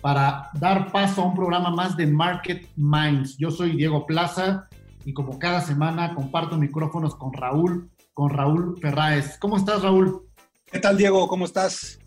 para dar paso a un programa más de Market Minds. Yo soy Diego Plaza y como cada semana comparto micrófonos con Raúl, con Raúl Ferráez. ¿Cómo estás, Raúl? ¿Qué tal, Diego? ¿Cómo estás?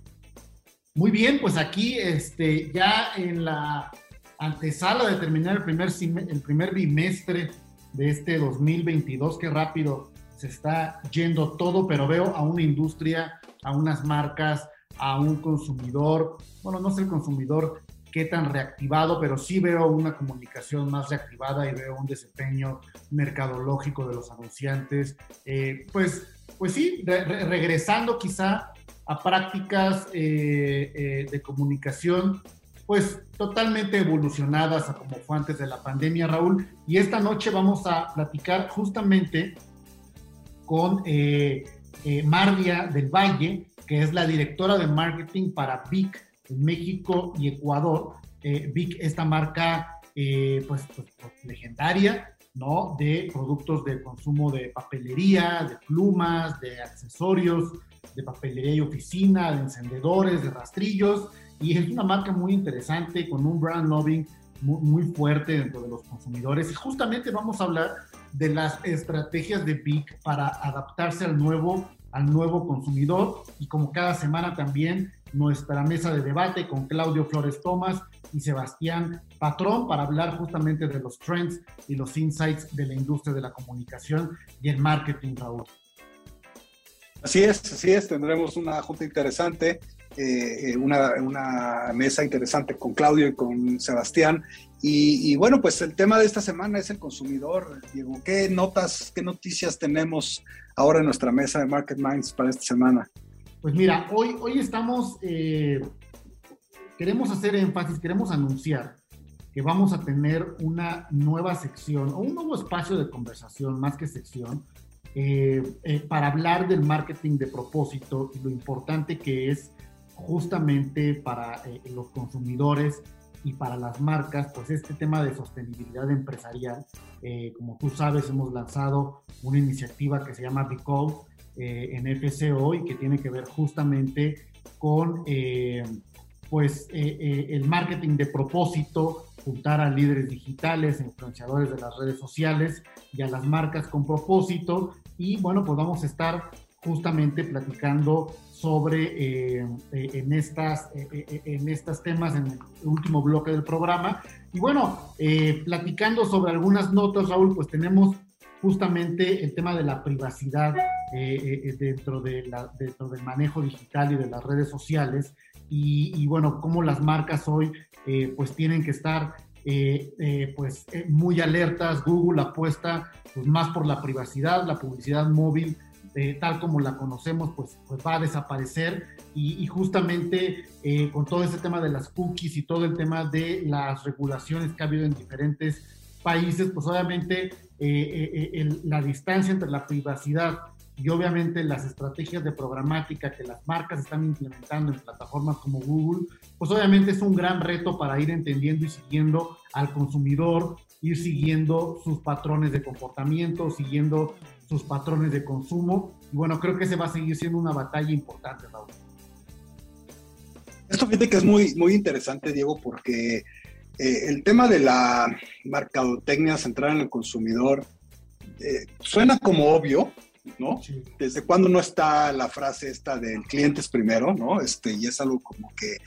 Muy bien, pues aquí este, ya en la antesala de terminar el primer, el primer bimestre de este 2022, qué rápido se está yendo todo, pero veo a una industria, a unas marcas, a un consumidor, bueno, no sé el consumidor qué tan reactivado, pero sí veo una comunicación más reactivada y veo un desempeño mercadológico de los anunciantes. Eh, pues, pues sí, regresando quizá a prácticas eh, eh, de comunicación, pues totalmente evolucionadas a como fue antes de la pandemia, Raúl. Y esta noche vamos a platicar justamente con Mardia del Valle, que es la directora de marketing para Vic en México y Ecuador. Eh, Vic, esta marca eh, pues, pues, pues, legendaria, ¿no? De productos de consumo de papelería, de plumas, de accesorios, de papelería y oficina, de encendedores, de rastrillos. Y es una marca muy interesante con un brand loving muy, muy fuerte dentro de los consumidores. Y justamente vamos a hablar de las estrategias de Vic para adaptarse al nuevo al nuevo consumidor y como cada semana también nuestra mesa de debate con Claudio Flores Tomás y Sebastián Patrón para hablar justamente de los trends y los insights de la industria de la comunicación y el marketing, Raúl. Así es, así es, tendremos una junta interesante, eh, una, una, mesa interesante con Claudio y con Sebastián. Y, y, bueno, pues el tema de esta semana es el consumidor. Diego, ¿qué notas, qué noticias tenemos ahora en nuestra mesa de Market Minds para esta semana? Pues mira, hoy, hoy estamos, eh, queremos hacer énfasis, queremos anunciar que vamos a tener una nueva sección o un nuevo espacio de conversación, más que sección, eh, eh, para hablar del marketing de propósito y lo importante que es justamente para los consumidores y para las marcas, pues este tema de sostenibilidad empresarial, eh, como tú sabes, hemos lanzado una iniciativa que se llama Recode eh, en FCO y que tiene que ver justamente con eh, pues el marketing de propósito, juntar a líderes digitales, influenciadores de las redes sociales y a las marcas con propósito. Y bueno, pues vamos a estar justamente platicando sobre eh, eh, en estas eh, en estos temas en el último bloque del programa. Y bueno platicando sobre algunas notas Raúl pues tenemos justamente el tema de la privacidad dentro de la, dentro del manejo digital y de las redes sociales. Y, bueno cómo las marcas hoy pues tienen que estar pues muy alertas. Google apuesta pues más por la privacidad la publicidad móvil eh, tal como la conocemos, pues, pues va a desaparecer. Y, justamente eh, con todo ese tema de las cookies y todo el tema de las regulaciones que ha habido en diferentes países, pues obviamente eh, la distancia entre la privacidad y obviamente las estrategias de programática que las marcas están implementando en plataformas como Google, pues obviamente es un gran reto para ir entendiendo y siguiendo al consumidor, ir siguiendo sus patrones de comportamiento, siguiendo sus patrones de consumo. Y bueno, creo que se va a seguir siendo una batalla importante, Raúl. Esto fíjate que es muy, muy interesante, Diego, porque eh, el tema de la mercadotecnia centrada en el consumidor eh, suena como obvio, ¿no? Desde cuando no está la frase esta del cliente es primero, ¿no? Este, y es algo como que,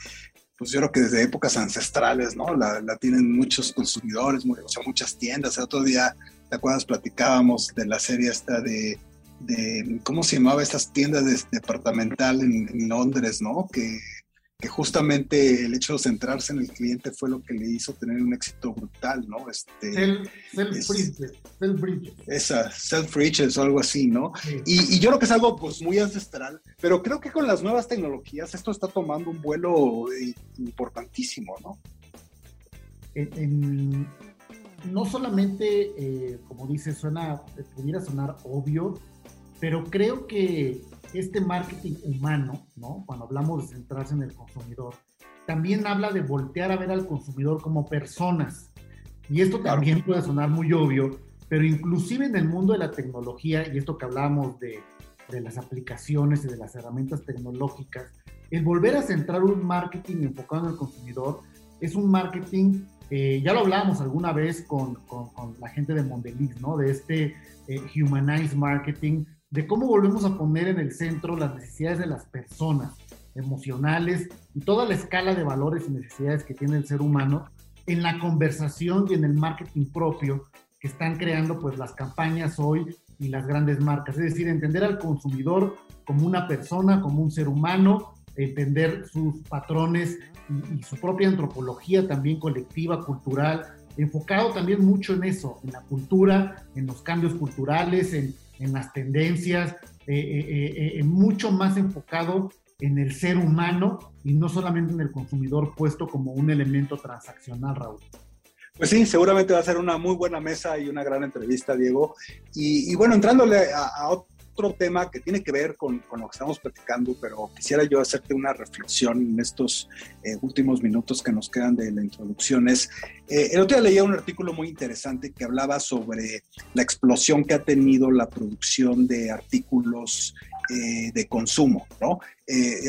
pues yo creo que desde épocas ancestrales, ¿no? La, la tienen muchos consumidores, o sea, muchas tiendas. El otro día ¿Te acuerdas? Platicábamos de la serie esta de, ¿cómo se llamaba estas tiendas de, departamental en, Londres, ¿no? Que, que, justamente el hecho de centrarse en el cliente fue lo que le hizo tener un éxito brutal, ¿no? Este, Self-Bridges. Esa, Self-Bridges o algo así, ¿no? Y, y, yo creo que es algo pues muy ancestral, pero creo que con las nuevas tecnologías esto está tomando un vuelo importantísimo, ¿no? No solamente, eh, como dice, suena, pudiera sonar obvio, pero creo que este marketing humano, ¿no? Cuando hablamos de centrarse en el consumidor, también habla de voltear a ver al consumidor como personas. Y esto también puede sonar muy obvio, pero inclusive en el mundo de la tecnología, y esto que hablamos de, de las aplicaciones y de las herramientas tecnológicas, el volver a centrar un marketing enfocado en el consumidor es un marketing, eh, ya lo hablábamos alguna vez con, la gente de Mondelez, ¿no? De este eh, humanized marketing, de cómo volvemos a poner en el centro las necesidades de las personas emocionales y toda la escala de valores y necesidades que tiene el ser humano en la conversación y en el marketing propio que están creando pues las campañas hoy y las grandes marcas. Es decir, entender al consumidor como una persona, como un ser humano, entender sus patrones y, su propia antropología también colectiva, cultural, enfocado también mucho en eso, en la cultura, en los cambios culturales, en, en las tendencias, eh, eh, eh, mucho más enfocado en el ser humano y no solamente en el consumidor puesto como un elemento transaccional, Raúl. Pues sí, seguramente va a ser una muy buena mesa y una gran entrevista, Diego. Y, bueno, entrándole a, a, otro tema que tiene que ver con, con, lo que estamos platicando, pero quisiera yo hacerte una reflexión en estos eh, últimos minutos que nos quedan de la introducción. Es, eh, el otro día leía un artículo muy interesante que hablaba sobre la explosión que ha tenido la producción de artículos eh, de consumo, ¿no?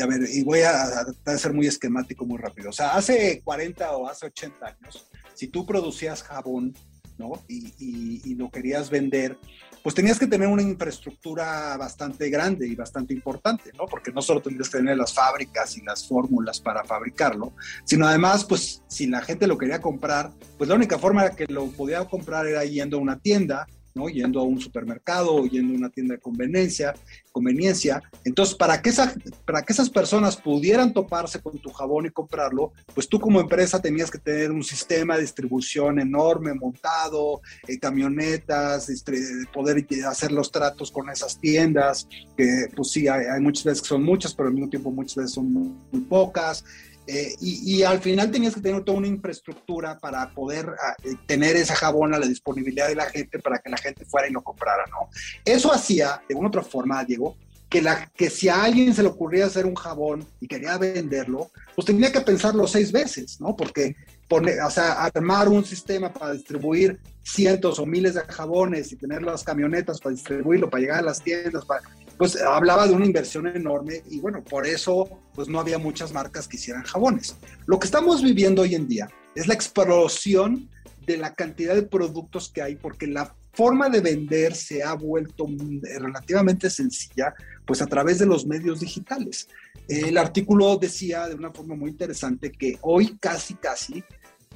a ver, y voy a, a, ser muy esquemático muy rápido. O sea, hace 40 o hace 80 años, si tú producías jabón, ¿no? Y, y, y, lo querías vender, pues tenías que tener una infraestructura bastante grande y bastante importante, ¿no? Porque no solo tendrías que tener las fábricas y las fórmulas para fabricarlo, sino además, pues si la gente lo quería comprar, pues la única forma que lo podía comprar era yendo a una tienda ¿no? Yendo a un supermercado o yendo a una tienda de conveniencia, conveniencia. Entonces, para que, esa, para que esas personas pudieran toparse con tu jabón y comprarlo, pues tú como empresa tenías que tener un sistema de distribución enorme, montado, eh, camionetas, poder hacer los tratos con esas tiendas, que pues sí, hay, muchas veces que son muchas, pero al mismo tiempo muchas veces son muy pocas. Eh, y, al final tenías que tener toda una infraestructura para poder ah, eh, tener esa jabón a la disponibilidad de la gente para que la gente fuera y lo comprara, ¿no? Eso hacía, de una otra forma, Diego, que, la, que si a alguien se le ocurría hacer un jabón y quería venderlo, pues tenía que pensarlo seis veces, ¿no? Porque poner, o sea, armar un sistema para distribuir cientos o miles de jabones y tener las camionetas para distribuirlo, para llegar a las tiendas, pues hablaba de una inversión enorme y bueno, por eso pues no había muchas marcas que hicieran jabones. Lo que estamos viviendo hoy en día es la explosión de la cantidad de productos que hay porque la forma de vender se ha vuelto relativamente sencilla pues a través de los medios digitales. El artículo decía de una forma muy interesante que hoy casi casi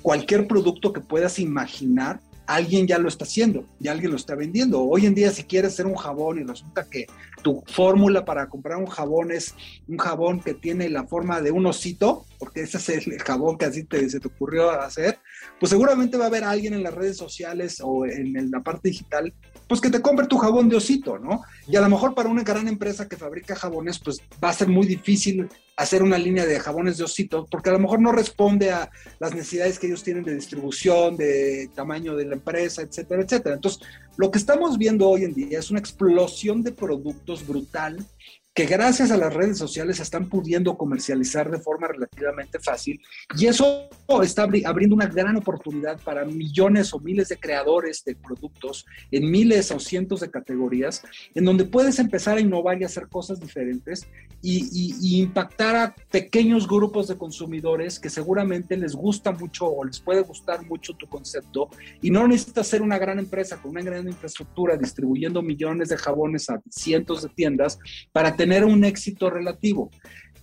cualquier producto que puedas imaginar alguien ya lo está haciendo, ya alguien lo está vendiendo. Hoy en día, si quieres hacer un jabón y resulta que tu fórmula para comprar un jabón es un jabón que tiene la forma de un osito, porque ese es el jabón que así te, se te ocurrió hacer, pues seguramente va a haber alguien en las redes sociales o en la parte digital, pues que te compre tu jabón de osito, ¿no? Y a lo mejor para una gran empresa que fabrica jabones, pues va a ser muy difícil hacer una línea de jabones de osito, porque a lo mejor no responde a las necesidades que ellos tienen de distribución, de tamaño de la empresa, etcétera, etcétera. Entonces, lo que estamos viendo hoy en día es una explosión de productos brutal que gracias a las redes sociales están pudiendo comercializar de forma relativamente fácil y eso está abriendo una gran oportunidad para millones o miles de creadores de productos en miles o cientos de categorías en donde puedes empezar a innovar y hacer cosas diferentes y, impactar a pequeños grupos de consumidores que seguramente les gusta mucho o les puede gustar mucho tu concepto y no necesitas ser una gran empresa con una gran infraestructura distribuyendo millones de jabones a cientos de tiendas para tener un éxito relativo.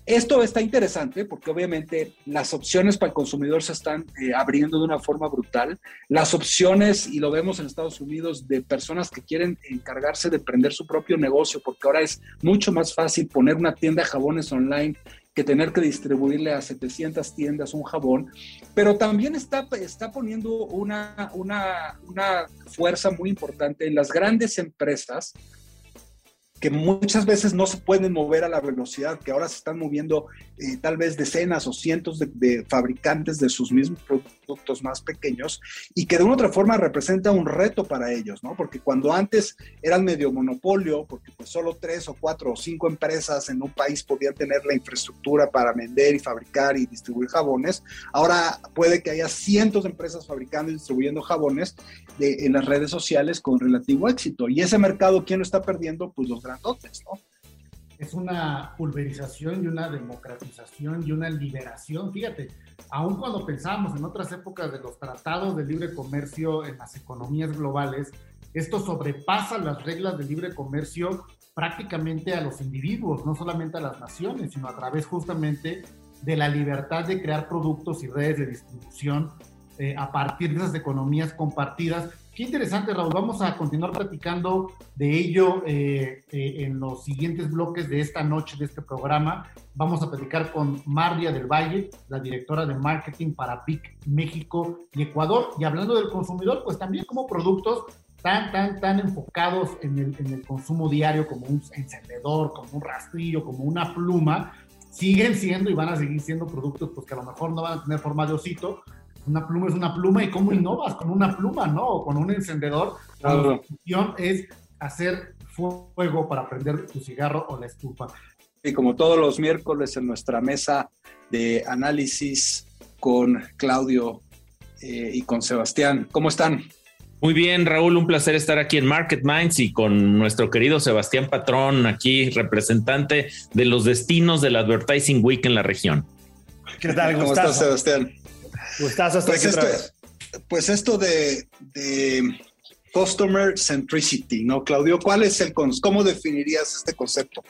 Esto está interesante porque obviamente las opciones para el consumidor se están eh, abriendo de una forma brutal. Las opciones, y lo vemos en Estados Unidos, de personas que quieren encargarse de prender su propio negocio, porque ahora es mucho más fácil poner una tienda de jabones online que tener que distribuirle a 700 tiendas un jabón, pero también está, está poniendo una, una, una fuerza muy importante en las grandes empresas que muchas veces no se pueden mover a la velocidad, que ahora se están moviendo eh, tal vez decenas o cientos de, fabricantes de sus mismos productos productos más pequeños y que de una otra forma representa un reto para ellos, ¿no? Porque cuando antes eran medio monopolio, porque pues solo tres o cuatro o cinco empresas en un país podían tener la infraestructura para vender y fabricar y distribuir jabones, ahora puede que haya cientos de empresas fabricando y distribuyendo jabones en las redes sociales con relativo éxito. Y ese mercado, ¿quién lo está perdiendo? Pues los grandotes, ¿no? Es una pulverización y una democratización y una liberación. Fíjate, aun cuando pensábamos en otras épocas de los tratados de libre comercio en las economías globales, esto sobrepasa las reglas de libre comercio prácticamente a los individuos, no solamente a las naciones, sino a través justamente de la libertad de crear productos y redes de distribución eh, a partir de esas economías compartidas Qué interesante, Raúl. Vamos a continuar platicando de ello eh, eh, en los siguientes bloques de esta noche, de este programa. Vamos a platicar con María del Valle, la directora de marketing para PIC México y Ecuador. Y hablando del consumidor, pues también como productos tan, tan, tan enfocados en el, en el consumo diario como un encendedor, como un rastrillo, como una pluma, siguen siendo y van a seguir siendo productos pues que a lo mejor no van a tener forma de osito, una pluma es una pluma y cómo innovas con una pluma, ¿no? O con un encendedor. La función es hacer fuego para prender tu cigarro o la estufa. Y como todos los miércoles en nuestra mesa de análisis con Claudio eh, y con Sebastián. ¿Cómo están? Muy bien, Raúl, un placer estar aquí en Market Minds y con nuestro querido Sebastián Patrón, aquí representante de los destinos del Advertising Week en la región. ¿Qué tal? ¿Cómo estás, Sebastián? Pues, esto, pues esto de, Customer Centricity, ¿no, Claudio? ¿Cuál es el, cómo definirías este concepto?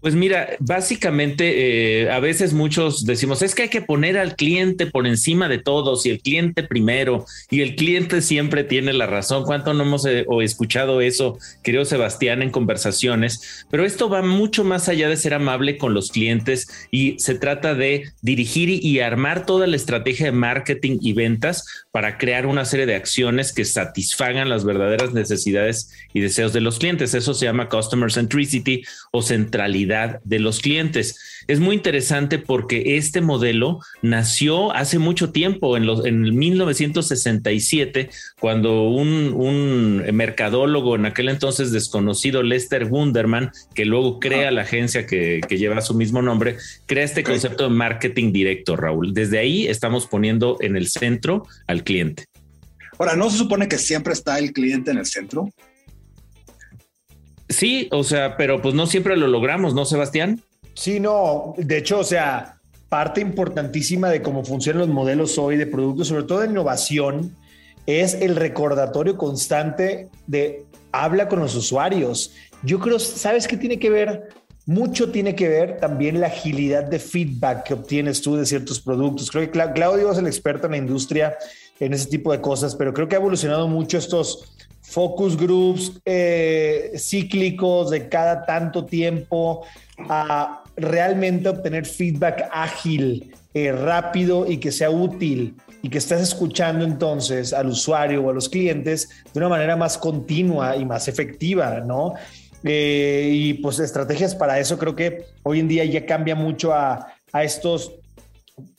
Pues mira, básicamente eh, a veces muchos decimos, es que hay que poner al cliente por encima de todos y el cliente primero y el cliente siempre tiene la razón. ¿Cuánto no hemos eh, escuchado eso, querido Sebastián, en conversaciones? Pero esto va mucho más allá de ser amable con los clientes y se trata de dirigir y armar toda la estrategia de marketing y ventas para crear una serie de acciones que satisfagan las verdaderas necesidades y deseos de los clientes. Eso se llama Customer Centricity o centralidad de los clientes. Es muy interesante porque este modelo nació hace mucho tiempo, en, los, en 1967, cuando un, un, mercadólogo en aquel entonces desconocido, Lester Wunderman, que luego crea la agencia que, que, lleva su mismo nombre, crea este concepto de marketing directo, Raúl. Desde ahí estamos poniendo en el centro al cliente. Ahora, ¿no se supone que siempre está el cliente en el centro? Sí, o sea, pero pues no siempre lo logramos, ¿no, Sebastián? Sí, no, de hecho, o sea, parte importantísima de cómo funcionan los modelos hoy de productos, sobre todo de innovación, es el recordatorio constante de habla con los usuarios. Yo creo, ¿sabes qué tiene que ver? Mucho tiene que ver también la agilidad de feedback que obtienes tú de ciertos productos. Creo que Claudio es el experto en la industria en ese tipo de cosas, pero creo que ha evolucionado mucho estos focus groups eh, cíclicos de cada tanto tiempo a realmente obtener feedback ágil, eh, rápido y que sea útil y que estés escuchando entonces al usuario o a los clientes de una manera más continua y más efectiva, ¿no? Eh, y pues estrategias para eso creo que hoy en día ya cambia mucho a, a estos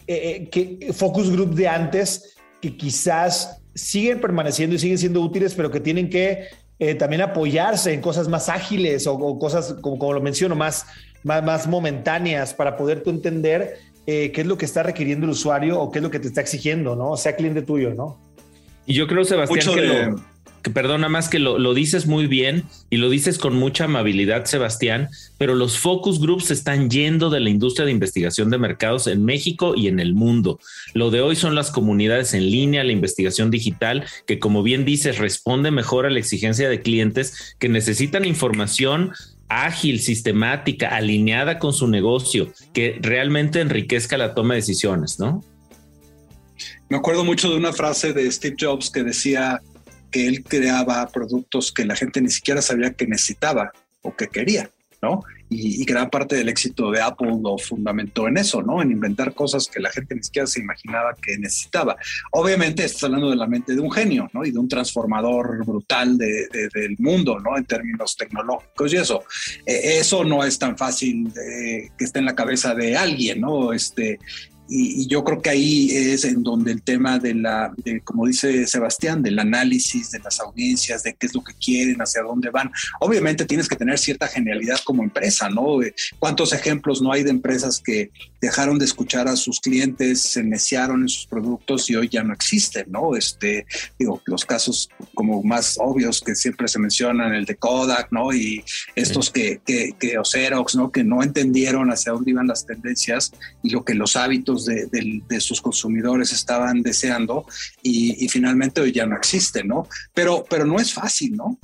que, focus group de antes que quizás siguen permaneciendo y siguen siendo útiles, pero que tienen que eh, también apoyarse en cosas más ágiles o, cosas, como, lo menciono, más, más, más, momentáneas para poder tú entender eh, qué es lo que está requiriendo el usuario o qué es lo que te está exigiendo, ¿no? Sea cliente tuyo, ¿no? Y yo creo, Sebastián, que lo que perdona más que lo, dices muy bien y lo dices con mucha amabilidad, Sebastián, pero los focus groups están yendo de la industria de investigación de mercados en México y en el mundo. Lo de hoy son las comunidades en línea, la investigación digital, que como bien dices, responde mejor a la exigencia de clientes que necesitan información ágil, sistemática, alineada con su negocio, que realmente enriquezca la toma de decisiones, ¿no? Me acuerdo mucho de una frase de Steve Jobs que decía, que él creaba productos que la gente ni siquiera sabía que necesitaba o que quería, ¿no? Y, gran parte del éxito de Apple lo fundamentó en eso, ¿no? En inventar cosas que la gente ni siquiera se imaginaba que necesitaba. Obviamente estás hablando de la mente de un genio, ¿no? Y de un transformador brutal del mundo, ¿no? En términos tecnológicos y eso. E, eso no es tan fácil que esté en la cabeza de alguien, ¿no? Este, y, yo creo que ahí es en donde el tema de la, de, como dice Sebastián, del análisis de las audiencias, de qué es lo que quieren, hacia dónde van. Obviamente tienes que tener cierta genialidad como empresa, ¿no? ¿Cuántos ejemplos no hay de empresas que dejaron de escuchar a sus clientes, se neciaron en sus productos y hoy ya no existen, ¿no? Este, digo, los casos como más obvios que siempre se mencionan, el de Kodak, ¿no? Y estos que, que, que o Xerox, ¿no? Que no entendieron hacia dónde iban las tendencias y lo que los hábitos de, sus consumidores estaban deseando y, finalmente hoy ya no existe, ¿no? Pero, pero no es fácil, ¿no?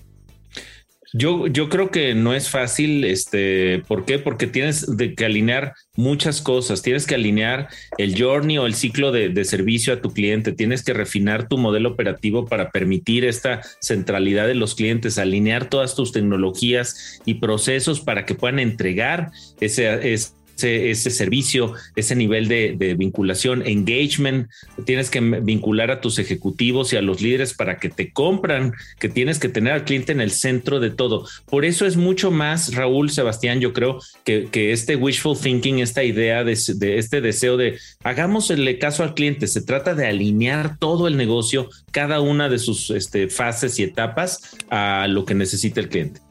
Yo, yo creo que no es fácil, este, ¿por qué? Porque tienes de que alinear muchas cosas, tienes que alinear el journey o el ciclo de, de, servicio a tu cliente, tienes que refinar tu modelo operativo para permitir esta centralidad de los clientes, alinear todas tus tecnologías y procesos para que puedan entregar ese, ese ese, servicio, ese nivel de, vinculación, engagement, tienes que vincular a tus ejecutivos y a los líderes para que te compran, que tienes que tener al cliente en el centro de todo. Por eso es mucho más, Raúl, Sebastián, yo creo que, este wishful thinking, esta idea de, este deseo de hagámosle caso al cliente, se trata de alinear todo el negocio, cada una de sus este, fases y etapas a lo que necesita el cliente.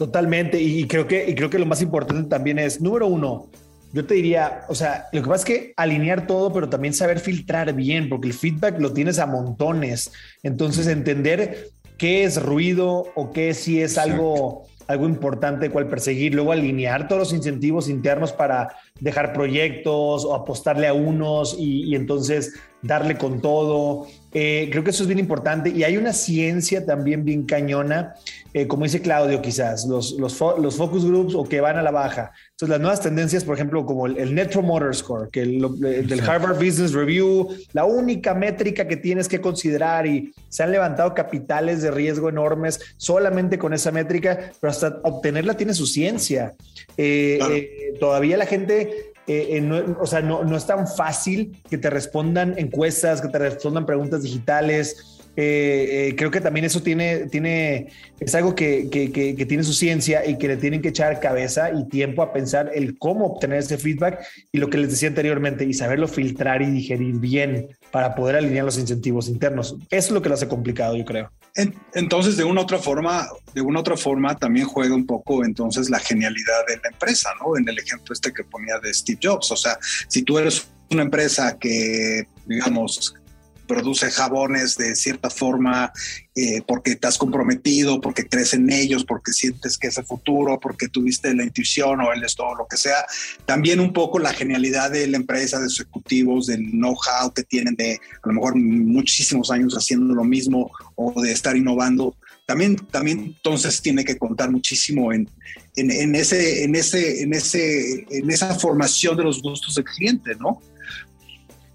Totalmente. Y creo que, y creo que lo más importante también es, número uno, yo te diría, o sea, lo que pasa es que alinear todo, pero también saber filtrar bien, porque el feedback lo tienes a montones. Entonces, entender qué es ruido o qué sí es algo, algo importante cual perseguir. Luego, alinear todos los incentivos internos para dejar proyectos o apostarle a unos y, y entonces darle con todo. Eh, creo que eso es bien importante y hay una ciencia también bien cañona, eh, como dice Claudio, quizás, los, los, los, focus groups o que van a la baja. Entonces, las nuevas tendencias, por ejemplo, como el, Net Promoter Score, que el, eh, del Harvard Business Review, la única métrica que tienes que considerar y se han levantado capitales de riesgo enormes solamente con esa métrica, pero hasta obtenerla tiene su ciencia. todavía la gente eh, o sea, no, no, es tan fácil que te respondan encuestas, que te respondan preguntas digitales. Eh, eh, creo que también eso tiene, tiene es algo que, que, que, tiene su ciencia y que le tienen que echar cabeza y tiempo a pensar el cómo obtener ese feedback y lo que les decía anteriormente y saberlo filtrar y digerir bien para poder alinear los incentivos internos. Eso es lo que lo hace complicado, yo creo. Entonces, de una otra forma, de una otra forma también juega un poco entonces la genialidad de la empresa, ¿no? En el ejemplo este que ponía de Steve Jobs, o sea, si tú eres una empresa que, digamos, produce jabones de cierta forma eh, porque has comprometido, porque crees en ellos, porque sientes que es el futuro, porque tuviste la intuición o el esto, lo que sea. También un poco la genialidad de la empresa, de sus ejecutivos, del know-how que tienen de a lo mejor muchísimos años haciendo lo mismo o de estar innovando. También, también entonces tiene que contar muchísimo en, en, ese, en, ese, en, ese, en esa formación de los gustos del cliente, ¿no?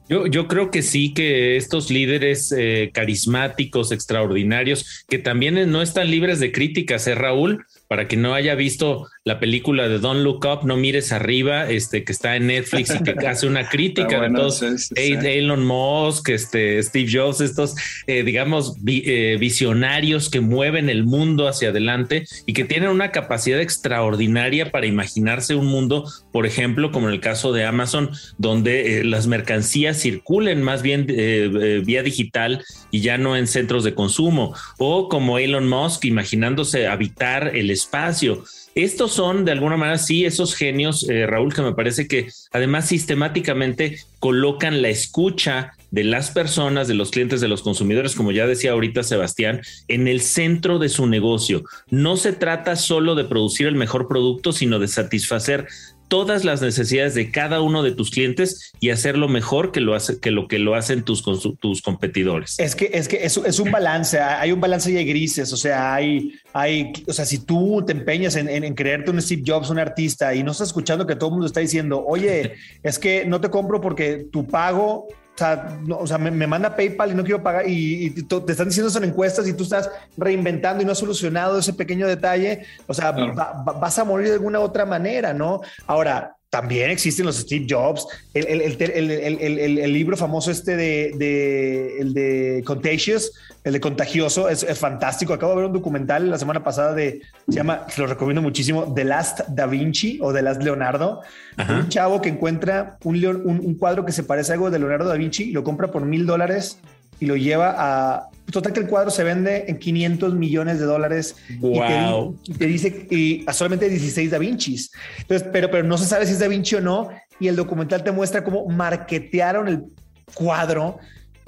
Yo, yo creo que sí, que estos líderes eh, carismáticos, extraordinarios, que también no están libres de críticas, ¿eh, Raúl? Para que no haya visto la película de Don't Look Up, no mires arriba, este que está en Netflix y que hace una crítica de todos Elon Musk, este Steve Jobs, estos eh, digamos eh, visionarios que mueven el mundo hacia adelante y que tienen una capacidad extraordinaria para imaginarse un mundo, por ejemplo, como en el caso de Amazon, donde eh, las mercancías circulen más bien vía digital y ya no en centros de consumo, o como Elon Musk imaginándose habitar el espacio. Estos son, de alguna manera, sí, esos genios, eh, Raúl, que me parece que además sistemáticamente colocan la escucha de las personas, de los clientes, de los consumidores, como ya decía ahorita Sebastián, en el centro de su negocio. No se trata solo de producir el mejor producto, sino de satisfacer todas las necesidades de cada uno de tus clientes y hacerlo mejor que lo hace que lo que lo hacen tus tus competidores. Es que es que es, un balance, hay un balance y hay grises, o sea, hay hay o sea, si tú te empeñas en, en, creerte un Steve Jobs, un artista y no estás escuchando que todo el mundo está diciendo, "Oye, es que no te compro porque tu pago o sea, o sea me, manda PayPal y no quiero pagar y, te están diciendo son encuestas y tú estás reinventando y no has solucionado ese pequeño detalle. O sea, vas a morir de alguna otra manera, ¿no? Ahora, también existen los Steve Jobs. El, el, libro famoso este de, el de Contagious, el de Contagioso, es, fantástico. Acabo de ver un documental la semana pasada de, se llama, lo recomiendo muchísimo, The Last Da Vinci o The Last Leonardo. Un chavo que encuentra un, un, un, cuadro que se parece a algo de Leonardo da Vinci y lo compra por mil dólares y lo lleva a... Total que el cuadro se vende en 500 millones de dólares. Wow. Y te, dice y a solamente 16 Da Vincis. Entonces, pero, pero no se sabe si es Da Vinci o no. Y el documental te muestra cómo marketearon el cuadro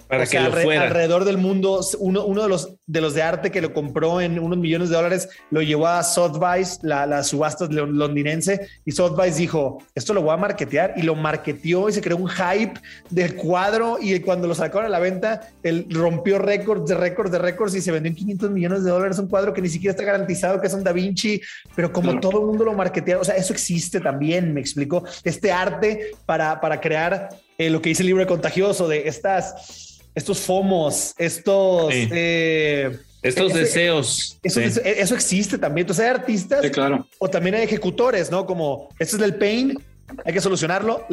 para que lo fuera. alrededor del mundo, uno, uno de, los, de los de arte que lo compró en unos millones de dólares lo llevó a Sotheby's, la, la subasta londinense, y Sotheby's dijo, esto lo voy a marketear, y lo marketeó y se creó un hype del cuadro, y cuando lo sacaron a la venta, él rompió récords de récords de récords y se vendió en 500 millones de dólares un cuadro que ni siquiera está garantizado que es un Da Vinci, pero como todo el mundo lo marketea, o sea, eso existe también, me explico, este arte para, para crear eh, lo que dice el libro de Contagioso, de estas estos FOMOS, estos... Eh, estos deseos. Eso, existe también. Entonces hay artistas claro. o también hay ejecutores, ¿no? Como este es del pain, hay que solucionarlo.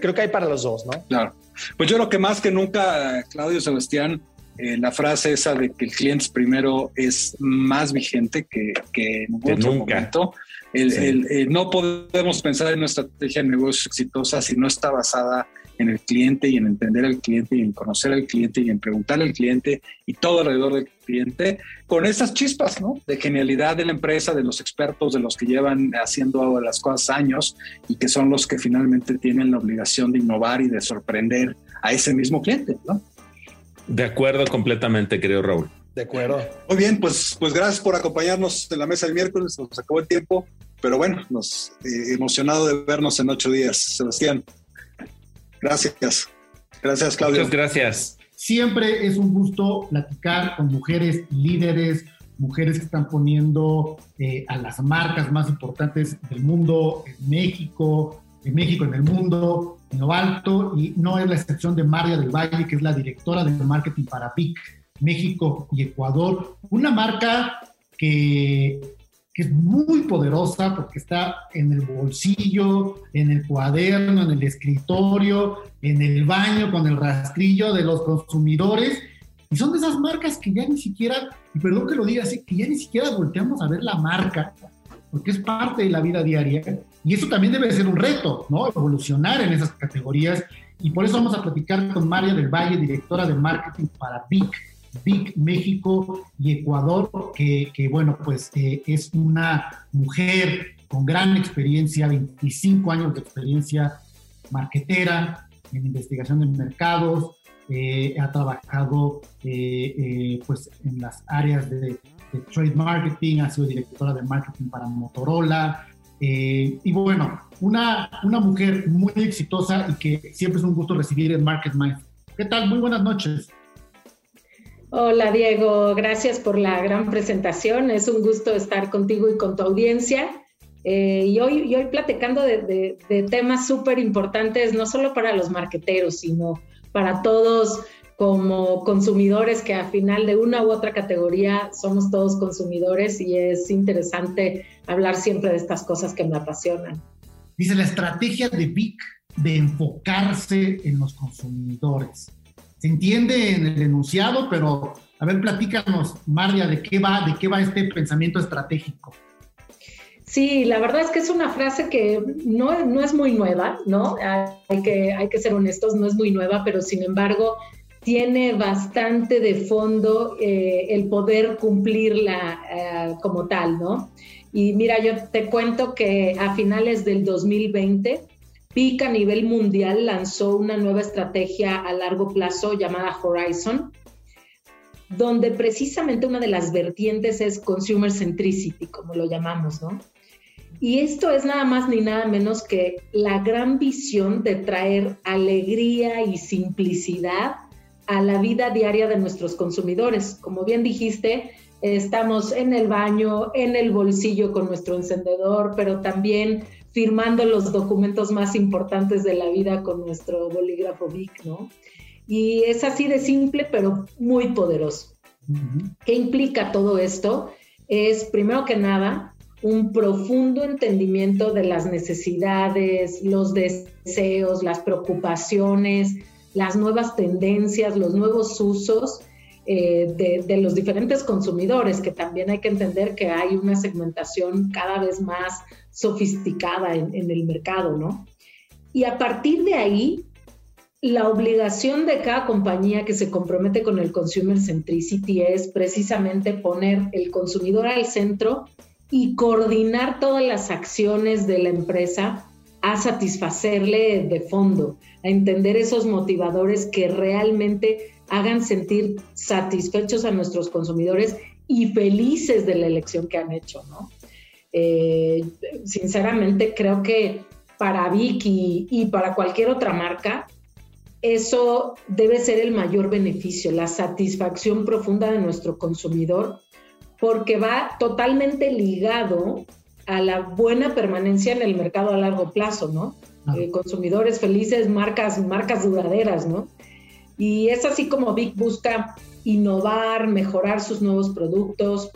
Creo que hay para los dos, ¿no? Claro. Pues yo lo que más que nunca, Claudio Sebastián, eh, la frase esa de que el cliente primero es más vigente que, que en otro nunca. momento. El, no podemos pensar en una estrategia de negocio exitosa si no está basada en el cliente y en entender al cliente y en conocer al cliente y en preguntarle al cliente y todo alrededor del cliente con esas chispas ¿no? de genialidad de la empresa, de los expertos, de los que llevan haciendo las cosas años y que son los que finalmente tienen la obligación de innovar y de sorprender a ese mismo cliente. ¿no? De acuerdo completamente, creo, Raúl. De acuerdo. Muy bien, pues, pues gracias por acompañarnos en la mesa el miércoles. Nos acabó el tiempo, pero bueno, nos eh, emocionado de vernos en ocho días. Sebastián. Gracias. Gracias, Claudio. Muchas gracias. Siempre es un gusto platicar con mujeres líderes, mujeres que están poniendo eh, a las marcas más importantes del mundo en México, en México, en el mundo, en lo alto, y no es la excepción de María del Valle, que es la directora de marketing para PIC, México y Ecuador. Una marca que que es muy poderosa porque está en el bolsillo, en el cuaderno, en el escritorio, en el baño con el rastrillo de los consumidores. Y son de esas marcas que ya ni siquiera, y perdón que lo diga así, que ya ni siquiera volteamos a ver la marca, porque es parte de la vida diaria. Y eso también debe ser un reto, ¿no? Evolucionar en esas categorías. Y por eso vamos a platicar con María del Valle, directora de marketing para BIC México y Ecuador, que, bueno, pues eh, es una mujer con gran experiencia, 25 años de experiencia marketera en investigación de mercados, eh, ha trabajado eh, pues en las áreas de, trade marketing, ha sido directora de marketing para Motorola, y bueno, una, una mujer muy exitosa y que siempre es un gusto recibir en Market Mind. ¿Qué tal? Muy buenas noches. Hola Diego, gracias por la gran presentación. Es un gusto estar contigo y con tu audiencia. Eh, y, hoy, hoy platicando de, temas súper importantes, no solo para los marqueteros, sino para todos como consumidores, que al final de una u otra categoría somos todos consumidores y es interesante hablar siempre de estas cosas que me apasionan. Dice la estrategia de VIC de enfocarse en los consumidores se entiende en el enunciado, pero a ver, platícanos, María, de qué va, de qué va este pensamiento estratégico. Sí, la verdad es que es una frase que no, no es muy nueva, ¿no? Hay que, hay que ser honestos, no es muy nueva, pero sin embargo tiene bastante de fondo eh, el poder cumplirla eh, como tal, ¿no? Y mira, yo te cuento que a finales del 2020 PIC a nivel mundial lanzó una nueva estrategia a largo plazo llamada Horizon, donde precisamente una de las vertientes es Consumer Centricity, como lo llamamos, ¿no? Y esto es nada más ni nada menos que la gran visión de traer alegría y simplicidad a la vida diaria de nuestros consumidores. Como bien dijiste, estamos en el baño, en el bolsillo con nuestro encendedor, pero también firmando los documentos más importantes de la vida con nuestro bolígrafo Vic, ¿no? Y es así de simple, pero muy poderoso. ¿Qué implica todo esto? Es, primero que nada, un profundo entendimiento de las necesidades, los deseos, las preocupaciones, las nuevas tendencias, los nuevos usos eh, de, los diferentes consumidores, que también hay que entender que hay una segmentación cada vez más sofisticada en, en el mercado, ¿no? Y a partir de ahí, la obligación de cada compañía que se compromete con el consumer centricity es precisamente poner el consumidor al centro y coordinar todas las acciones de la empresa a satisfacerle de fondo, a entender esos motivadores que realmente hagan sentir satisfechos a nuestros consumidores y felices de la elección que han hecho, ¿no? Eh, sinceramente creo que para Vicky y para cualquier otra marca, eso debe ser el mayor beneficio, la satisfacción profunda de nuestro consumidor porque va totalmente ligado a la buena permanencia en el mercado a largo plazo, ¿no? Eh, consumidores felices, marcas, marcas duraderas, ¿no? Y es así como Vic busca innovar, mejorar sus nuevos productos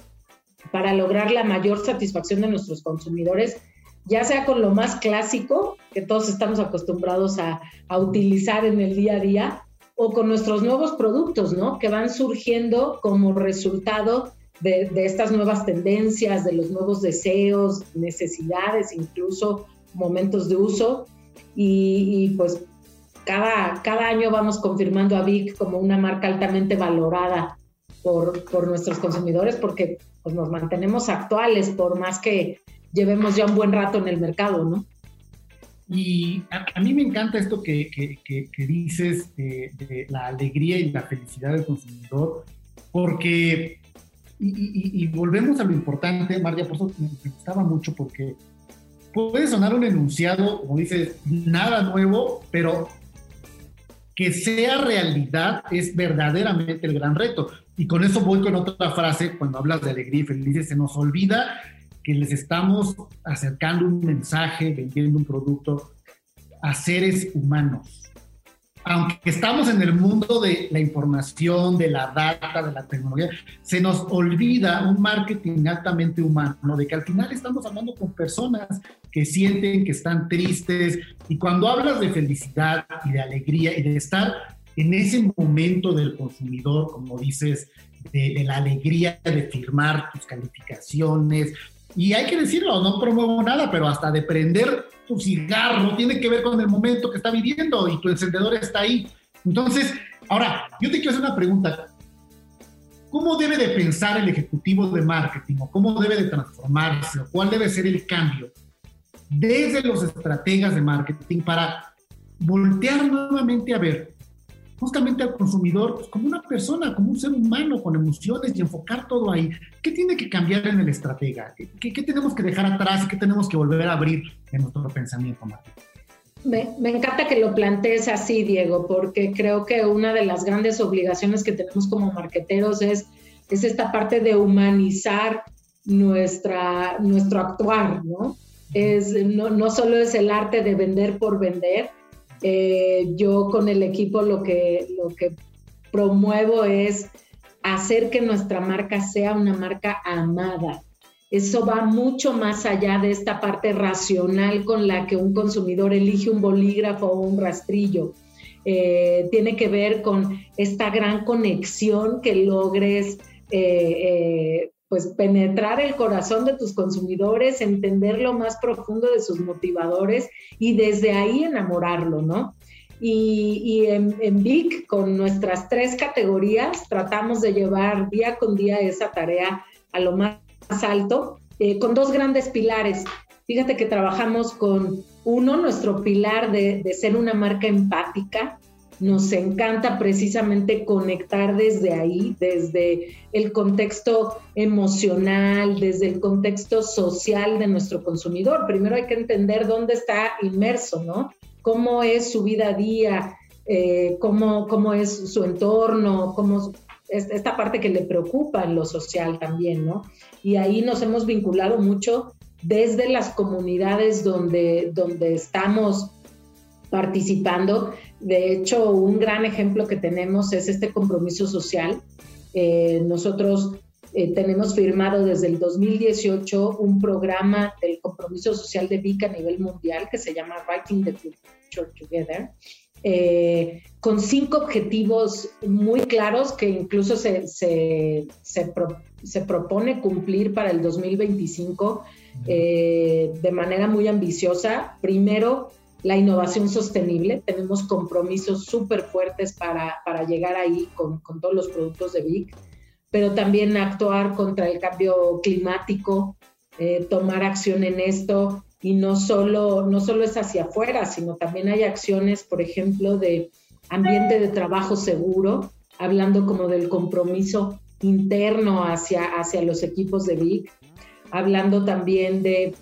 para lograr la mayor satisfacción de nuestros consumidores, ya sea con lo más clásico, que todos estamos acostumbrados a, a utilizar en el día a día, o con nuestros nuevos productos, ¿no? Que van surgiendo como resultado de, estas nuevas tendencias, de los nuevos deseos, necesidades, incluso momentos de uso. Y, pues cada, cada año vamos confirmando a Vic como una marca altamente valorada por, por nuestros consumidores porque pues, nos mantenemos actuales por más que llevemos ya un buen rato en el mercado, ¿no? Y a, mí me encanta esto que, que, dices de, de, la alegría y la felicidad del consumidor, porque y, volvemos a lo importante, María, por eso me, gustaba mucho, porque puede sonar un enunciado, como dices, nada nuevo, pero que sea realidad es verdaderamente el gran reto. Y con eso voy con otra frase, cuando hablas de alegría y felicidad, se nos olvida que les estamos acercando un mensaje, vendiendo un producto a seres humanos aunque estamos en el mundo de la información, de la data, de la tecnología, se nos olvida un marketing altamente humano, de que al final estamos hablando con personas que sienten que están tristes. Y cuando hablas de felicidad y de alegría y de estar en ese momento del consumidor, como dices, de, de la alegría de firmar tus calificaciones, y hay que decirlo, no promuevo nada, pero hasta de prender tu cigarro tiene que ver con el momento que está viviendo y tu encendedor está ahí. Entonces, ahora, yo te quiero hacer una pregunta. ¿Cómo debe de pensar el ejecutivo de marketing o cómo debe de transformarse o cuál debe ser el cambio desde los estrategas de marketing para voltear nuevamente a ver justamente al consumidor pues, como una persona, como un ser humano con emociones y enfocar todo ahí. ¿Qué tiene que cambiar en el estratega? ¿Qué, qué tenemos que dejar atrás y qué tenemos que volver a abrir en nuestro pensamiento, Martín? Me, me, encanta que lo plantees así, Diego, porque creo que una de las grandes obligaciones que tenemos como marqueteros es, es esta parte de humanizar nuestra, nuestro actuar, ¿no? Es, no, no solo es el arte de vender por vender, eh, yo con el equipo lo que, lo que promuevo es hacer que nuestra marca sea una marca amada. Eso va mucho más allá de esta parte racional con la que un consumidor elige un bolígrafo o un rastrillo. Eh, tiene que ver con esta gran conexión que logres eh, pues penetrar el corazón de tus consumidores, entender lo más profundo de sus motivadores y desde ahí enamorarlo, ¿no? Y, en, en VIC, con nuestras tres categorías, tratamos de llevar día con día esa tarea a lo más alto, eh, con dos grandes pilares. Fíjate que trabajamos con uno, nuestro pilar de ser una marca empática, nos encanta precisamente conectar desde ahí, desde el contexto emocional, desde el contexto social de nuestro consumidor. Primero hay que entender dónde está inmerso, ¿no? Cómo es su vida a día, eh, cómo, cómo es su entorno, cómo es esta parte que le preocupa en lo social también, ¿no? Y ahí nos hemos vinculado mucho desde las comunidades donde, donde estamos participando. De hecho, un gran ejemplo que tenemos es este compromiso social. Eh, nosotros eh, tenemos firmado desde el 2018 un programa del compromiso social de VIC a nivel mundial que se llama Writing the Future Together, eh, con cinco objetivos muy claros que incluso se, se, se, propone cumplir para el 2025 eh, de manera muy ambiciosa. Primero, la innovación sostenible. Tenemos compromisos súper fuertes para, para, llegar ahí con, con, todos los productos de VIC, pero también actuar contra el cambio climático, eh, tomar acción en esto y no solo, no solo es hacia afuera, sino también hay acciones, por ejemplo, de ambiente de trabajo seguro, hablando como del compromiso interno hacia, hacia los equipos de VIC, hablando también de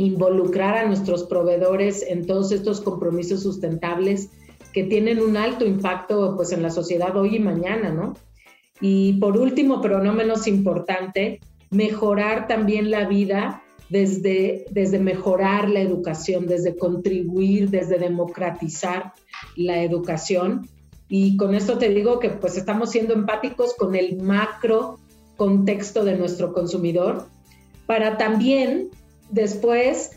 involucrar a nuestros proveedores en todos estos compromisos sustentables que tienen un alto impacto pues, en la sociedad hoy y mañana, ¿no? Y por último, pero no menos importante, mejorar también la vida desde, desde mejorar la educación, desde contribuir, desde democratizar la educación. Y con esto te digo que pues estamos siendo empáticos con el macro contexto de nuestro consumidor para también después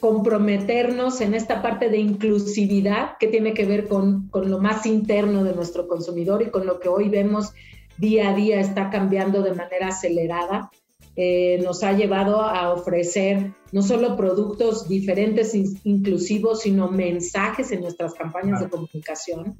comprometernos en esta parte de inclusividad que tiene que ver con, con, lo más interno de nuestro consumidor y con lo que hoy vemos día a día está cambiando de manera acelerada. Eh, nos ha llevado a ofrecer no solo productos diferentes, inclusivos, sino mensajes en nuestras campañas de comunicación,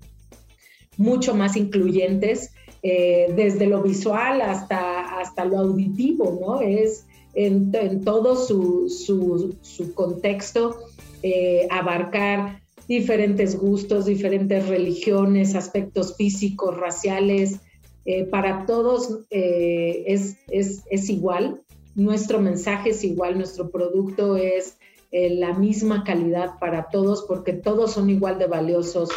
mucho más incluyentes, eh, desde lo visual hasta, hasta lo auditivo, ¿no? Es en, todo su, su, contexto, eh, abarcar diferentes gustos, diferentes religiones, aspectos físicos, raciales, eh, para todos eh, es, es, es, igual, nuestro mensaje es igual, nuestro producto es la misma calidad para todos porque todos son igual de valiosos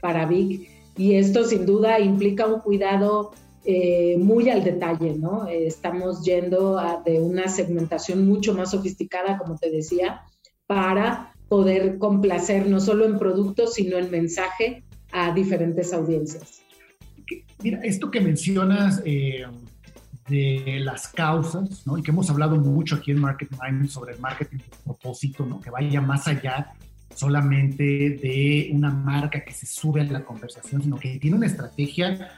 para Vic. Y esto sin duda implica un cuidado eh, muy al detalle, ¿no? Eh, estamos yendo a, de una segmentación mucho más sofisticada, como te decía, para poder complacer no solo en productos, sino en mensaje a diferentes audiencias. Mira, esto que mencionas eh, de las causas, ¿no? Y que hemos hablado mucho aquí en Marketing Mind sobre el marketing de propósito, ¿no? Que vaya más allá solamente de una marca que se sube a la conversación, sino que tiene una estrategia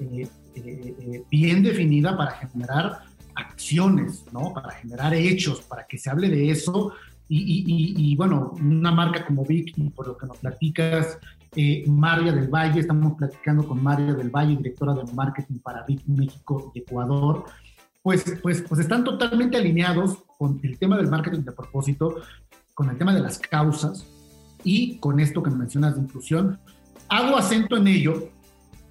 eh, eh, bien definida para generar acciones, ¿no? Para generar hechos, para que se hable de eso. Y, bueno, una marca como Vicky, por lo que nos platicas, eh, María del Valle, estamos platicando con María del Valle, directora de marketing para Vic México y Ecuador, pues, pues, pues están totalmente alineados con el tema del marketing de propósito, con el tema de las causas y con esto que mencionas de inclusión. Hago acento en ello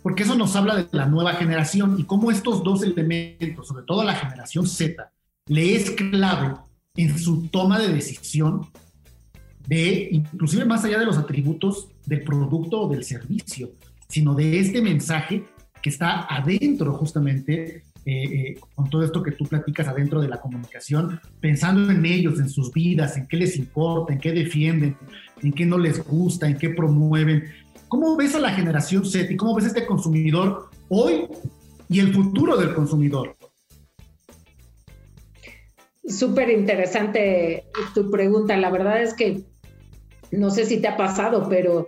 porque eso nos habla de la nueva generación y cómo estos dos elementos, sobre todo la generación Z, le es clave en su toma de decisión de, inclusive más allá de los atributos del producto o del servicio, sino de este mensaje que está adentro justamente, eh, eh, con todo esto que tú platicas adentro de la comunicación, pensando en ellos, en sus vidas, en qué les importa, en qué defienden, en qué no les gusta, en qué promueven. ¿Cómo ves a la generación Z y cómo ves a este consumidor hoy y el futuro del consumidor? Súper interesante tu pregunta. La verdad es que no sé si te ha pasado, pero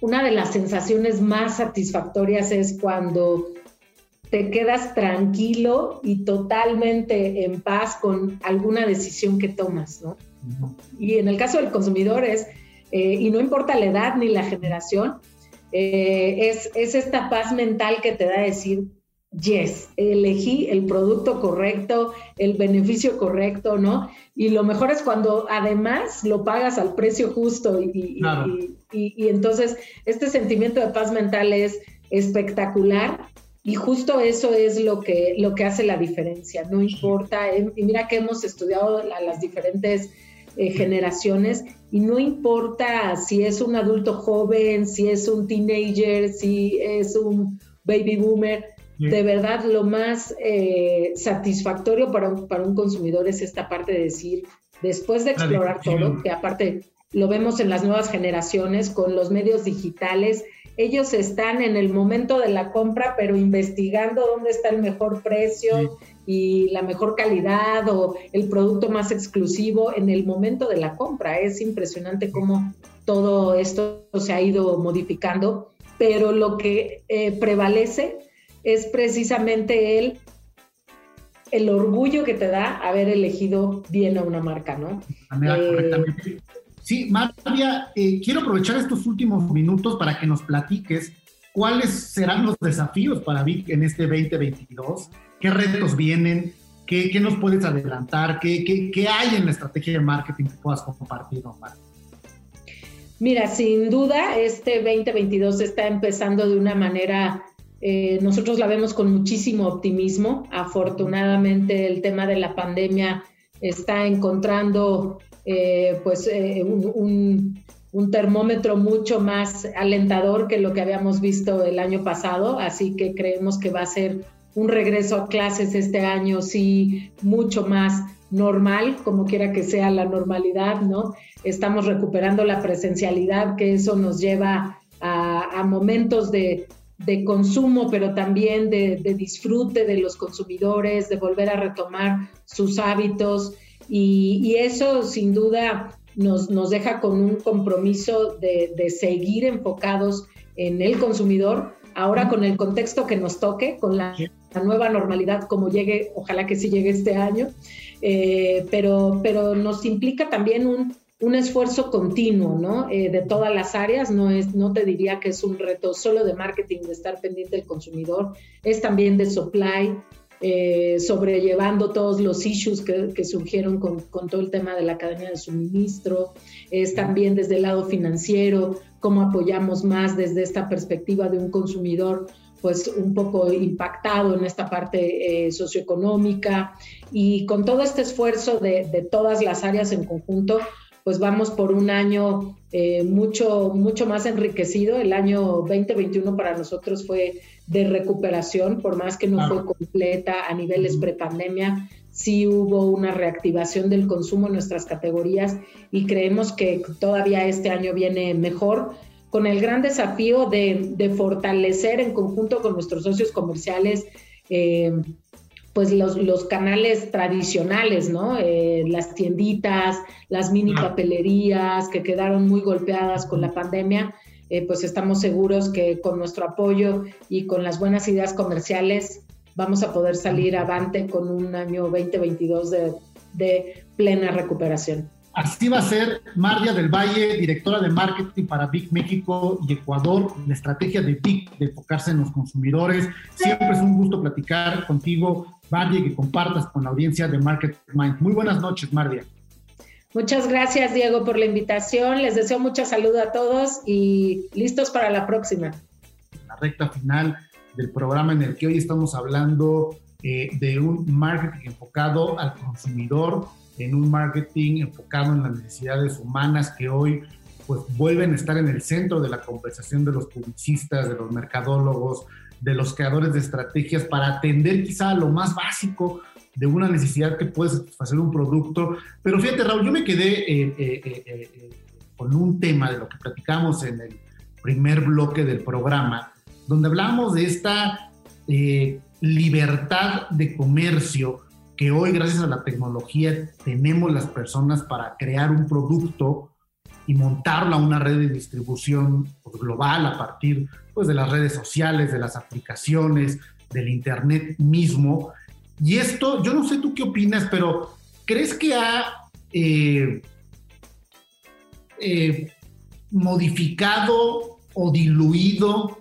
una de las sensaciones más satisfactorias es cuando te quedas tranquilo y totalmente en paz con alguna decisión que tomas, ¿no? Y en el caso del consumidor es, eh, y no importa la edad ni la generación, eh, es, es, esta paz mental que te da decir, yes, elegí el producto correcto, el beneficio correcto, ¿no? Y lo mejor es cuando además lo pagas al precio justo y, y, entonces este sentimiento de paz mental es espectacular y justo eso es lo que, lo que hace la diferencia, no importa, y mira que hemos estudiado a las diferentes eh, generaciones y no importa si es un adulto joven, si es un teenager, si es un baby boomer, de verdad lo más eh, satisfactorio para un, para un consumidor es esta parte de decir, después de explorar todo, que aparte lo vemos en las nuevas generaciones con los medios digitales ellos están en el momento de la compra, pero investigando dónde está el mejor precio y la mejor calidad o el producto más exclusivo en el momento de la compra. Es impresionante cómo todo esto se ha ido modificando, pero lo que eh, prevalece es precisamente el, el orgullo que te da haber elegido bien a una marca, ¿no? Eh, sí, María, eh, quiero aprovechar estos últimos minutos para que nos platiques cuáles serán los desafíos para Vic en este 2022, qué retos vienen, qué, qué nos puedes adelantar, ¿Qué, qué, qué, hay en la estrategia de marketing que puedas compartir, Omar. Mira, sin duda, este 2022 está empezando de una manera eh, nosotros la vemos con muchísimo optimismo. Afortunadamente el tema de la pandemia está encontrando eh, pues eh, un, termómetro mucho más alentador que lo que habíamos visto el año pasado, así que creemos que va a ser un regreso a clases este año sí mucho más normal, como quiera que sea la normalidad, ¿no? Estamos recuperando la presencialidad, que eso nos lleva a momentos de, de consumo, pero también de, disfrute de los consumidores, de volver a retomar sus hábitos. Y, eso sin duda nos, nos, deja con un compromiso de, seguir enfocados en el consumidor, ahora con el contexto que nos toque, con la, nueva normalidad como llegue, ojalá que sí llegue este año, eh, pero, pero nos implica también un, un esfuerzo continuo, ¿no? Eh, de todas las áreas, no, es, no te diría que es un reto solo de marketing, de estar pendiente del consumidor, es también de supply, eh, sobrellevando todos los issues que, surgieron con, todo el tema de la cadena de suministro, es también desde el lado financiero, cómo apoyamos más desde esta perspectiva de un consumidor pues un poco impactado en esta parte eh, socioeconómica y con todo este esfuerzo de, de todas las áreas en conjunto, pues vamos por un año eh, mucho, mucho más enriquecido. El año 2021 para nosotros fue de recuperación, por más que no fue completa a niveles prepandemia, sí hubo una reactivación del consumo en nuestras categorías y creemos que todavía este año viene mejor con el gran desafío de, fortalecer en conjunto con nuestros socios comerciales eh, pues los, los canales tradicionales, ¿no? Eh, las tienditas, las mini papelerías que quedaron muy golpeadas con la pandemia, eh, pues estamos seguros que con nuestro apoyo y con las buenas ideas comerciales vamos a poder salir avante con un año 2022 de, plena recuperación. Así va a ser María del Valle, directora de marketing para Big México y Ecuador, la estrategia de Big de enfocarse en los consumidores. Siempre es un gusto platicar contigo, María, que compartas con la audiencia de Market Mind. Muy buenas noches, María. Muchas gracias, Diego, por la invitación. Les deseo mucha salud a todos y listos para la próxima. La recta final del programa en el que hoy estamos hablando eh, de un marketing enfocado al consumidor en un marketing enfocado en las necesidades humanas que hoy pues vuelven a estar en el centro de la conversación de los publicistas, de los mercadólogos, de los creadores de estrategias para atender quizá lo más básico de una necesidad que puede satisfacer un producto. Pero fíjate, Raúl, yo me quedé eh, eh, eh, con un tema de lo que platicamos en el primer bloque del programa, donde hablamos de esta libertad de comercio que hoy gracias a la tecnología tenemos las personas para crear un producto y montarlo a una red de distribución pues, global a partir pues, de las redes sociales, de las aplicaciones, del Internet mismo. Y esto, yo no sé tú qué opinas, pero ¿crees que ha eh, eh, modificado o diluido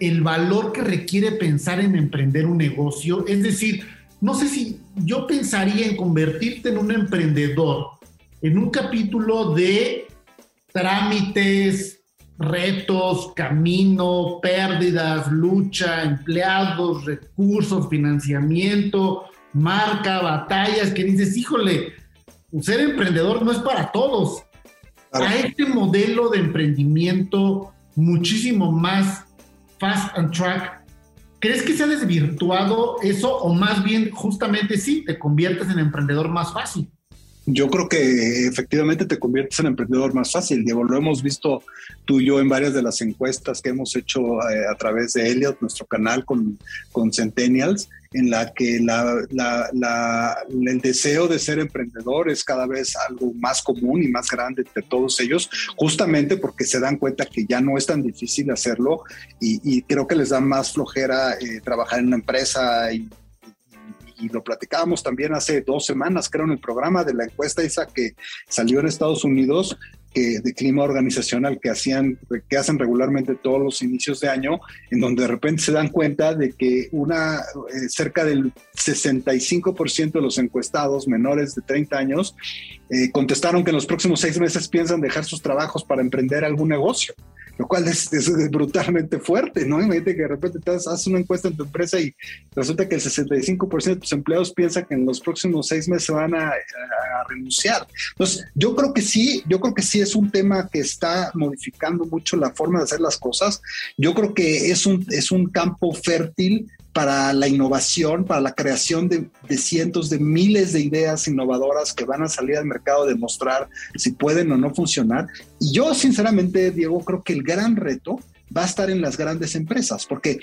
el valor que requiere pensar en emprender un negocio? Es decir, no sé si yo pensaría en convertirte en un emprendedor, en un capítulo de trámites, retos, camino, pérdidas, lucha, empleados, recursos, financiamiento, marca, batallas, que dices, híjole, ser emprendedor no es para todos. A este modelo de emprendimiento muchísimo más fast and track ¿Crees que se ha desvirtuado eso o más bien justamente sí, te conviertes en emprendedor más fácil? Yo creo que efectivamente te conviertes en emprendedor más fácil, Diego. Lo hemos visto tú y yo en varias de las encuestas que hemos hecho eh, a través de Elliot, nuestro canal con, con Centennials, en la que la, el deseo de ser emprendedor es cada vez algo más común y más grande entre todos ellos, justamente porque se dan cuenta que ya no es tan difícil hacerlo y, creo que les da más flojera eh, trabajar en una empresa y y lo platicábamos también hace dos semanas, creo, en el programa de la encuesta esa que salió en Estados Unidos, que, de clima organizacional que hacían, que hacen regularmente todos los inicios de año, en donde de repente se dan cuenta de que una eh, cerca del 65% de los encuestados menores de 30 años eh, contestaron que en los próximos seis meses piensan dejar sus trabajos para emprender algún negocio lo cual es, brutalmente fuerte, ¿no? Imagínate que de repente te haces una encuesta en tu empresa y resulta que el 65% de tus empleados piensa que en los próximos seis meses van a, renunciar. Entonces, yo creo que sí, yo creo que sí es un tema que está modificando mucho la forma de hacer las cosas. Yo creo que es un, es un campo fértil para la innovación, para la creación de, cientos de miles de ideas innovadoras que van a salir al mercado a demostrar si pueden o no funcionar. Y yo, sinceramente, Diego, creo que el gran reto va a estar en las grandes empresas, porque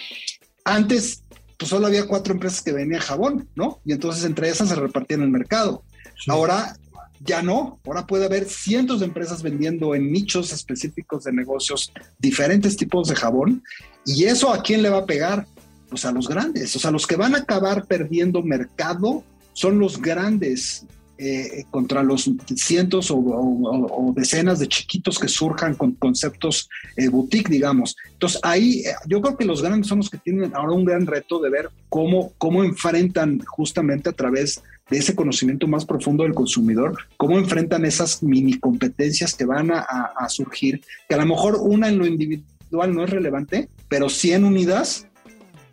antes pues solo había cuatro empresas que venían jabón, ¿no? Y entonces entre esas se repartían el mercado. Ahora ya no, ahora puede haber cientos de empresas vendiendo en nichos específicos de negocios diferentes tipos de jabón. ¿Y eso a quién le va a pegar? Pues a los grandes, o sea, los que van a acabar perdiendo mercado son los grandes eh, contra los cientos o, decenas de chiquitos que surjan con conceptos eh, boutique, digamos. Entonces ahí eh, yo creo que los grandes son los que tienen ahora un gran reto de ver cómo, cómo enfrentan justamente a través de ese conocimiento más profundo del consumidor, cómo enfrentan esas mini competencias que van a, surgir, que a lo mejor una en lo individual no es relevante, pero 100 unidas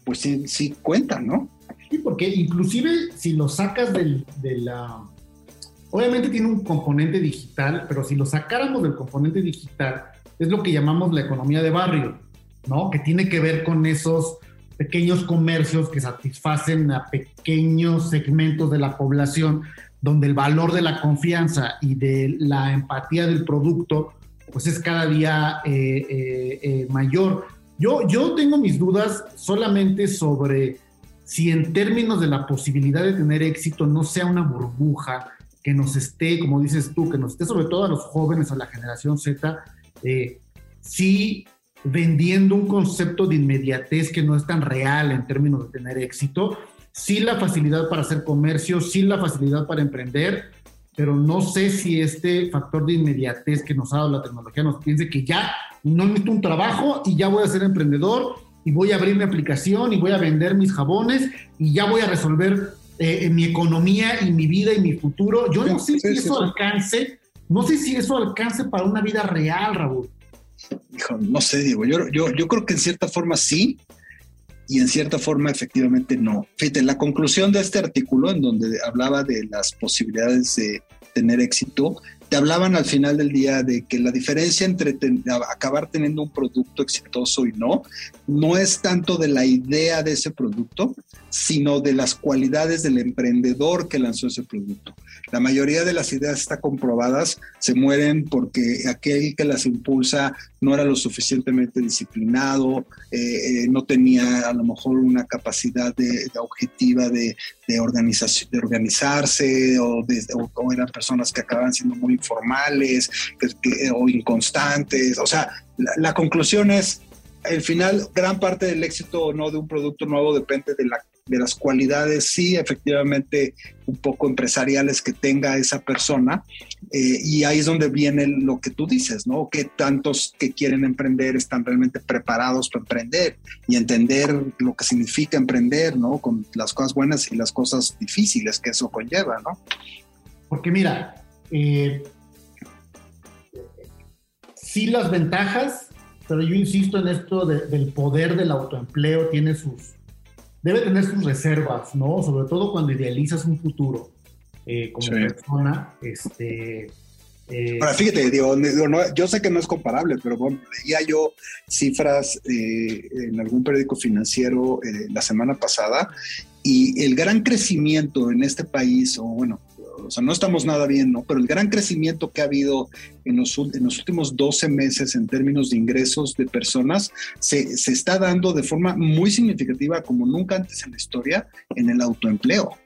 pues sí, sí cuenta, ¿no? Sí, porque inclusive si lo sacas del, de la... Obviamente tiene un componente digital, pero si lo sacáramos del componente digital, es lo que llamamos la economía de barrio, ¿no? Que tiene que ver con esos pequeños comercios que satisfacen a pequeños segmentos de la población, donde el valor de la confianza y de la empatía del producto, pues es cada día eh, eh, eh, mayor. Yo, tengo mis dudas solamente sobre si en términos de la posibilidad de tener éxito no sea una burbuja que nos esté, como dices tú, que nos esté sobre todo a los jóvenes, a la generación Z, eh, sí vendiendo un concepto de inmediatez que no es tan real en términos de tener éxito, sí la facilidad para hacer comercio, sí la facilidad para emprender, pero no sé si este factor de inmediatez que nos ha dado la tecnología nos piense que ya no necesito un trabajo y ya voy a ser emprendedor y voy a abrir mi aplicación y voy a vender mis jabones y ya voy a resolver eh, mi economía y mi vida y mi futuro. Yo no sé si eso alcance, no sé si eso alcance para una vida real, Raúl. Hijo, no sé, Diego, yo, yo, yo creo que en cierta forma sí, y en cierta forma efectivamente no. Fíjate, la conclusión de este artículo en donde hablaba de las posibilidades de tener éxito, te hablaban al final del día de que la diferencia entre acabar teniendo un producto exitoso y no, no es tanto de la idea de ese producto, sino de las cualidades del emprendedor que lanzó ese producto. La mayoría de las ideas está comprobadas, se mueren porque aquel que las impulsa no era lo suficientemente disciplinado, eh, eh, no tenía a lo mejor una capacidad de, objetiva de, organización, de organizarse o, eran personas que acababan siendo muy informales o inconstantes. O sea, la, la conclusión es, al final, gran parte del éxito o no de un producto nuevo depende de la de las cualidades, sí, efectivamente, un poco empresariales que tenga esa persona. Eh, y ahí es donde viene lo que tú dices, ¿no? Que tantos que quieren emprender están realmente preparados para emprender y entender lo que significa emprender, ¿no? Con las cosas buenas y las cosas difíciles que eso conlleva, ¿no? Porque mira, eh, sí las ventajas, pero yo insisto en esto del poder del autoempleo, tiene sus, debe tener sus reservas, ¿no? Sobre todo cuando idealizas un futuro eh, como persona. Este, eh, Ahora, fíjate, digo, yo sé que no es comparable, pero bueno, leía yo cifras eh, en algún periódico financiero la semana pasada y el gran crecimiento en este país, o bueno, o sea, no estamos nada bien, ¿no? Pero el gran crecimiento que ha habido en los, en los últimos 12 meses en términos de ingresos de personas se, se está dando de forma muy significativa, como nunca antes en la historia, en el autoempleo.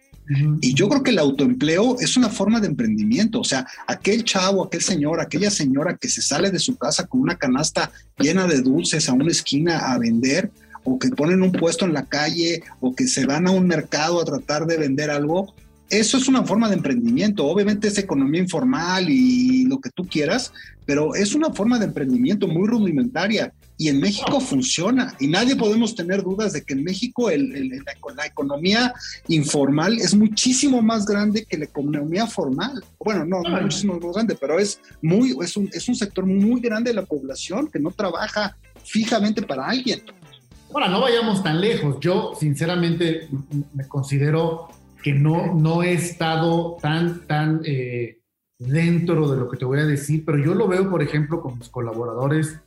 Y yo creo que el autoempleo es una forma de emprendimiento. O sea, aquel chavo, aquel señor, aquella señora que se sale de su casa con una canasta llena de dulces a una esquina a vender, o que ponen un puesto en la calle, o que se van a un mercado a tratar de vender algo, eso es una forma de emprendimiento. Obviamente es economía informal y lo que tú quieras, pero es una forma de emprendimiento muy rudimentaria y en México funciona. Y nadie podemos tener dudas de que en México la, economía informal es muchísimo más grande que la economía formal. Bueno, no, no muchísimo más grande, pero es, muy, es, un, es un sector muy grande de la población que no trabaja fijamente para alguien. Ahora, no vayamos tan lejos. Yo, sinceramente, me considero que no, no he estado tan, tan eh, dentro de lo que te voy a decir, pero yo lo veo, por ejemplo, con mis colaboradores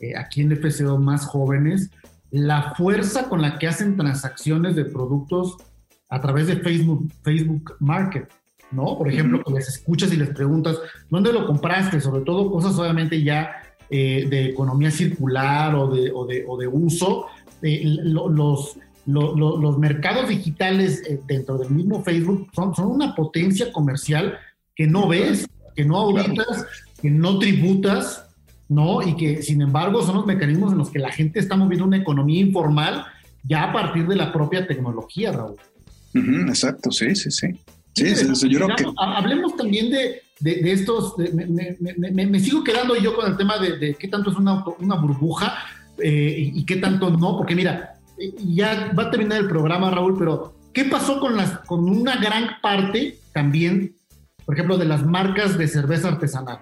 eh, aquí en FCO más jóvenes, la fuerza con la que hacen transacciones de productos a través de Facebook, Facebook Market, ¿no? Por ejemplo, que les escuchas y les preguntas, ¿dónde lo compraste? Sobre todo cosas obviamente ya eh, de economía circular o de, o de, o de uso. los, los mercados digitales eh, dentro del mismo Facebook son, son una potencia comercial que no ves, que no auditas, que no tributas, ¿no? Y que sin embargo son los mecanismos en los que la gente está moviendo una economía informal ya a partir de la propia tecnología, Raúl. exacto, sí, sí, sí. Sí, sí, yo creo que... Hablemos también de, de, estos, me, sigo quedando yo con el tema de, qué tanto es una, una burbuja eh, y qué tanto no, porque mira, ya va a terminar el programa, Raúl, pero ¿qué pasó con, las, con una gran parte también, por ejemplo, de las marcas de cerveza artesanal?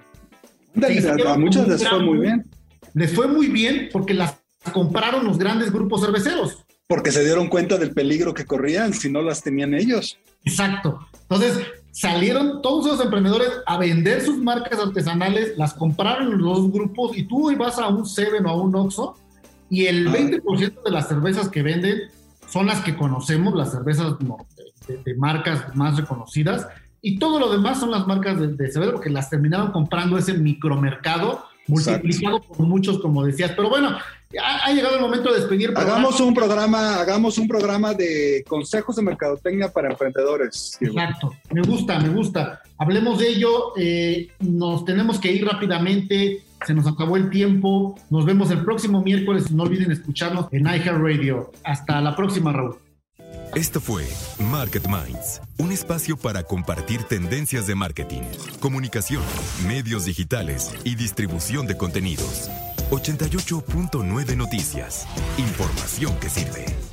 a muchas les fue muy bien. Les fue muy bien porque las compraron los grandes grupos cerveceros. Porque se dieron cuenta del peligro que corrían si no las tenían ellos. Exacto. Entonces salieron todos esos emprendedores a vender sus marcas artesanales, las compraron los dos grupos y tú vas a un Seven o a un Oxxo y el 20% ah. de las cervezas que venden son las que conocemos, las cervezas de, marcas más reconocidas, y todo lo demás son las marcas de, de cerveza, porque las terminaron comprando ese micromercado multiplicado por muchos, como decías. Pero bueno, ha, llegado el momento de despedir. Hagamos un programa, hagamos un programa de consejos de mercadotecnia para emprendedores. Exacto, me gusta, me gusta. Hablemos de ello. Eh, nos tenemos que ir rápidamente se nos acabó el tiempo. Nos vemos el próximo miércoles. No olviden escucharnos en iHeartRadio. Hasta la próxima, Raúl. Esto fue Market Minds, un espacio para compartir tendencias de marketing, comunicación, medios digitales y distribución de contenidos. 88.9 Noticias. Información que sirve.